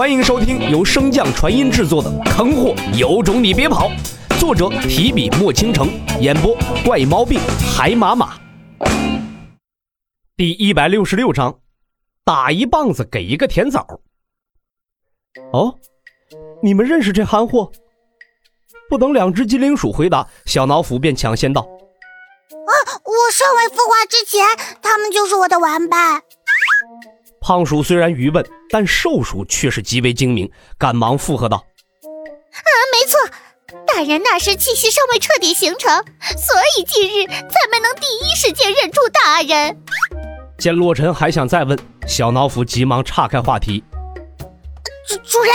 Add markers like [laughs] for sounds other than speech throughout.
欢迎收听由升降传音制作的《坑货有种你别跑》，作者提笔墨倾城，演播怪毛病海马马。第一百六十六章，打一棒子给一个甜枣。哦，你们认识这憨货？不等两只精灵鼠回答，小老虎便抢先道：“啊，我尚未孵化之前，他们就是我的玩伴。”胖鼠虽然愚笨，但瘦鼠却是极为精明，赶忙附和道：“啊，没错，大人那时气息尚未彻底形成，所以近日才没能第一时间认出大人。”见洛尘还想再问，小脑斧急忙岔开话题：“主主人，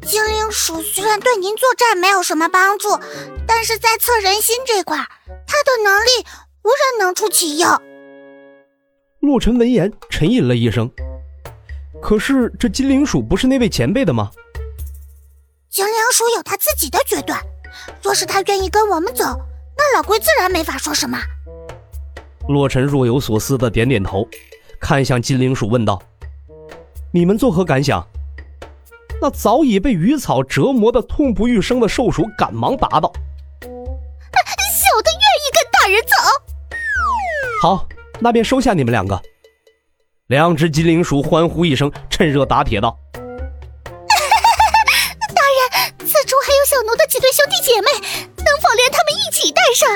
精灵鼠虽然对您作战没有什么帮助，但是在测人心这块，它的能力无人能出其右。”洛尘闻言沉吟了一声。可是这金灵鼠不是那位前辈的吗？金灵鼠有他自己的决断，若是他愿意跟我们走，那老龟自然没法说什么。洛尘若有所思的点点头，看向金灵鼠问道：“你们作何感想？”那早已被鱼草折磨的痛不欲生的兽鼠赶忙答道：“小的愿意跟大人走。”好，那便收下你们两个。两只金灵鼠欢呼一声，趁热打铁道：“ [laughs] 大人，此处还有小奴的几对兄弟姐妹，能否连他们一起带上？”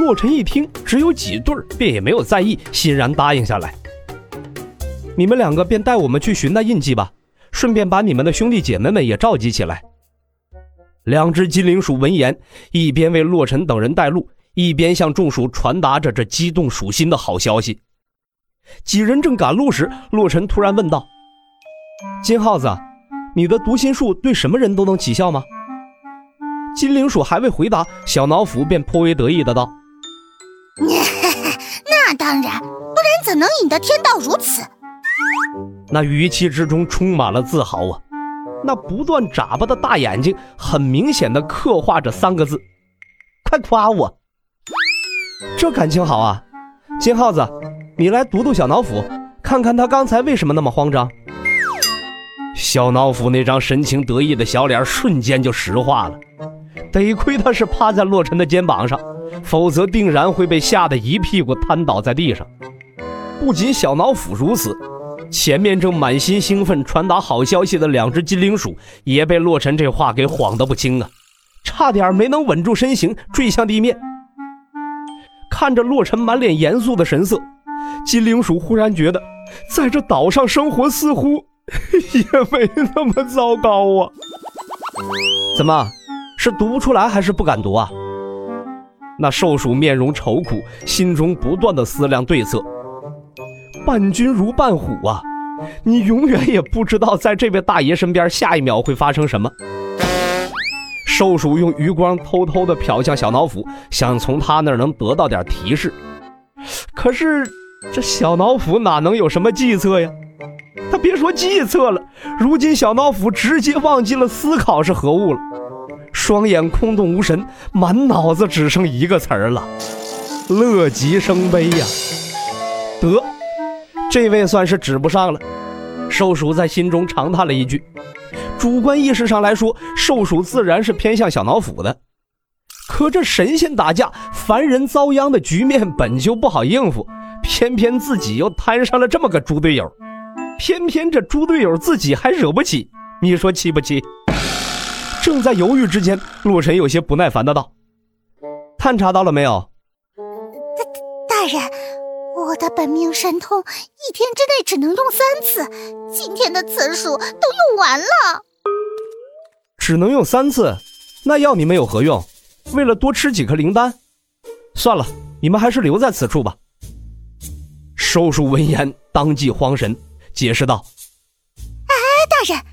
洛尘一听只有几对儿，便也没有在意，欣然答应下来。你们两个便带我们去寻那印记吧，顺便把你们的兄弟姐妹们也召集起来。两只金灵鼠闻言，一边为洛尘等人带路，一边向众鼠传达着这激动鼠心的好消息。几人正赶路时，洛尘突然问道：“金耗子，你的读心术对什么人都能起效吗？”金灵鼠还未回答，小脑斧便颇为得意的道：“ [laughs] 那当然，不然怎能引得天道如此？”那语气之中充满了自豪啊！那不断眨巴的大眼睛，很明显的刻画着三个字：“快夸我！”这感情好啊，金耗子。你来读读小脑斧，看看他刚才为什么那么慌张。小脑斧那张神情得意的小脸瞬间就石化了，得亏他是趴在洛尘的肩膀上，否则定然会被吓得一屁股瘫倒在地上。不仅小脑斧如此，前面正满心兴奋传达好消息的两只金灵鼠也被洛尘这话给晃得不轻啊，差点没能稳住身形坠向地面。看着洛尘满脸严肃的神色。金灵鼠忽然觉得，在这岛上生活似乎 [laughs] 也没那么糟糕啊！怎么，是读不出来还是不敢读啊？那瘦鼠面容愁苦，心中不断的思量对策。伴君如伴虎啊，你永远也不知道在这位大爷身边下一秒会发生什么。瘦鼠用余光偷偷的瞟向小老虎，想从他那儿能得到点提示，可是。这小老虎哪能有什么计策呀？他别说计策了，如今小老虎直接忘记了思考是何物了，双眼空洞无神，满脑子只剩一个词儿了：乐极生悲呀！得，这位算是指不上了。瘦鼠在心中长叹了一句。主观意识上来说，兽鼠自然是偏向小老虎的，可这神仙打架，凡人遭殃的局面本就不好应付。偏偏自己又摊上了这么个猪队友，偏偏这猪队友自己还惹不起，你说气不气？正在犹豫之间，洛尘有些不耐烦的道：“探查到了没有？”大大人，我的本命神通一天之内只能用三次，今天的次数都用完了。只能用三次，那要你们有何用？为了多吃几颗灵丹？算了，你们还是留在此处吧。兽鼠闻言，当即慌神，解释道：“哎，大人，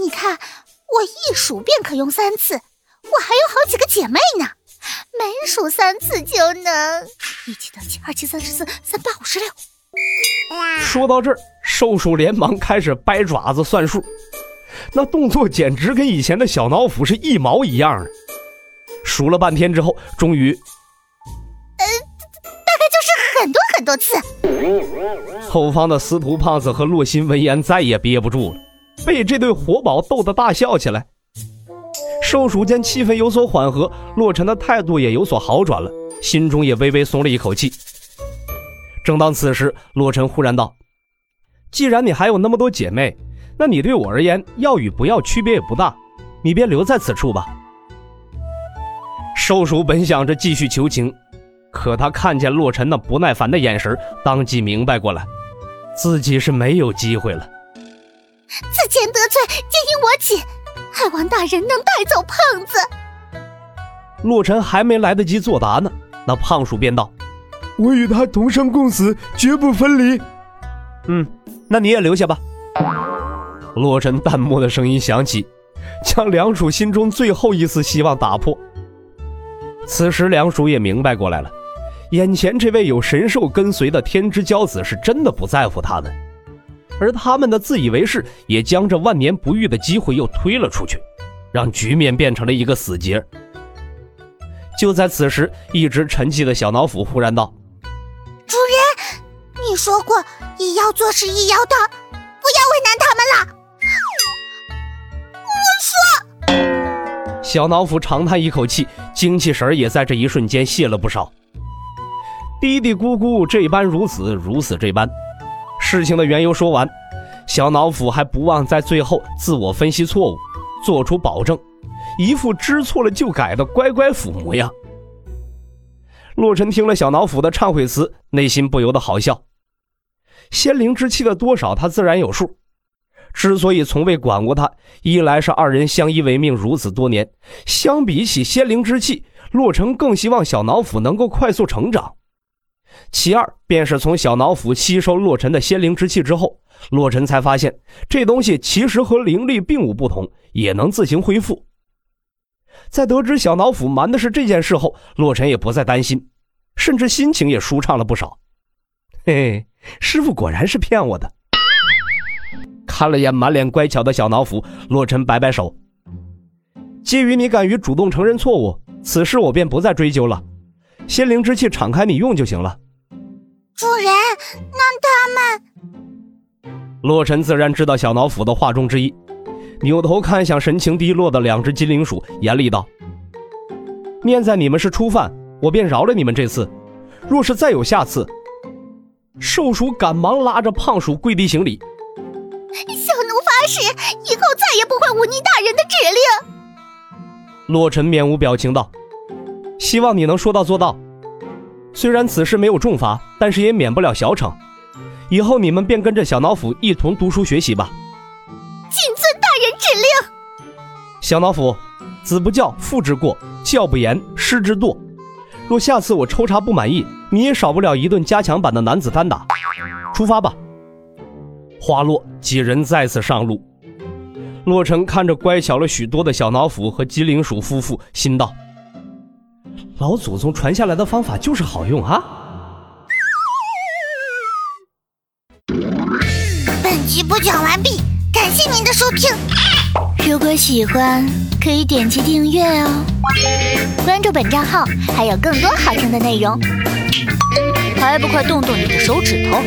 你看，我一数便可用三次，我还有好几个姐妹呢，每数三次就能一七得七，二七三十四，三八五十六。”说到这儿，兽鼠连忙开始掰爪子算数，那动作简直跟以前的小脑斧是一毛一样的。数了半天之后，终于。大概就是很多很多次。后方的司徒胖子和洛心闻言再也憋不住了，被这对活宝逗得大笑起来。寿鼠间气氛有所缓和，洛尘的态度也有所好转了，心中也微微松了一口气。正当此时，洛尘忽然道：“既然你还有那么多姐妹，那你对我而言要与不要区别也不大，你便留在此处吧。”寿鼠本想着继续求情，可他看见洛尘那不耐烦的眼神，当即明白过来，自己是没有机会了。此前得罪，皆因我起，还望大人能带走胖子。洛尘还没来得及作答呢，那胖鼠便道：“我与他同生共死，绝不分离。”嗯，那你也留下吧。洛尘淡漠的声音响起，将梁鼠心中最后一丝希望打破。此时，梁鼠也明白过来了，眼前这位有神兽跟随的天之骄子是真的不在乎他们，而他们的自以为是也将这万年不遇的机会又推了出去，让局面变成了一个死结。就在此时，一直沉寂的小老虎忽然道：“主人，你说过以妖做事，以妖道，不要为难他们了。”小脑斧长叹一口气，精气神也在这一瞬间泄了不少。嘀嘀咕咕，这般如此，如此这般。事情的缘由说完，小脑斧还不忘在最后自我分析错误，做出保证，一副知错了就改的乖乖虎模样。洛尘听了小脑斧的忏悔词，内心不由得好笑。仙灵之气的多少，他自然有数。之所以从未管过他，一来是二人相依为命如此多年，相比起仙灵之气，洛尘更希望小脑斧能够快速成长；其二便是从小脑斧吸收洛尘的仙灵之气之后，洛尘才发现这东西其实和灵力并无不同，也能自行恢复。在得知小脑斧瞒的是这件事后，洛尘也不再担心，甚至心情也舒畅了不少。嘿嘿，师傅果然是骗我的。看了眼满脸乖巧的小脑斧，洛尘摆摆手。基于你敢于主动承认错误，此事我便不再追究了。仙灵之气敞开你用就行了。主人，那他们……洛尘自然知道小脑斧的话中之意，扭头看向神情低落的两只金灵鼠，严厉道：“念在你们是初犯，我便饶了你们这次。若是再有下次……”瘦鼠赶忙拉着胖鼠跪地行礼。小奴发誓，以后再也不会忤逆大人的指令。洛尘面无表情道：“希望你能说到做到。虽然此事没有重罚，但是也免不了小惩。以后你们便跟着小脑斧一同读书学习吧。”谨遵大人指令。小脑斧，子不教，父之过；教不严，师之惰。若下次我抽查不满意，你也少不了一顿加强版的男子单打。出发吧。花落，几人再次上路。洛尘看着乖巧了许多的小脑斧和机灵鼠夫妇，心道：“老祖宗传下来的方法就是好用啊！”本集播讲完毕，感谢您的收听。如果喜欢，可以点击订阅哦，关注本账号还有更多好听的内容。还不快动动你的手指头！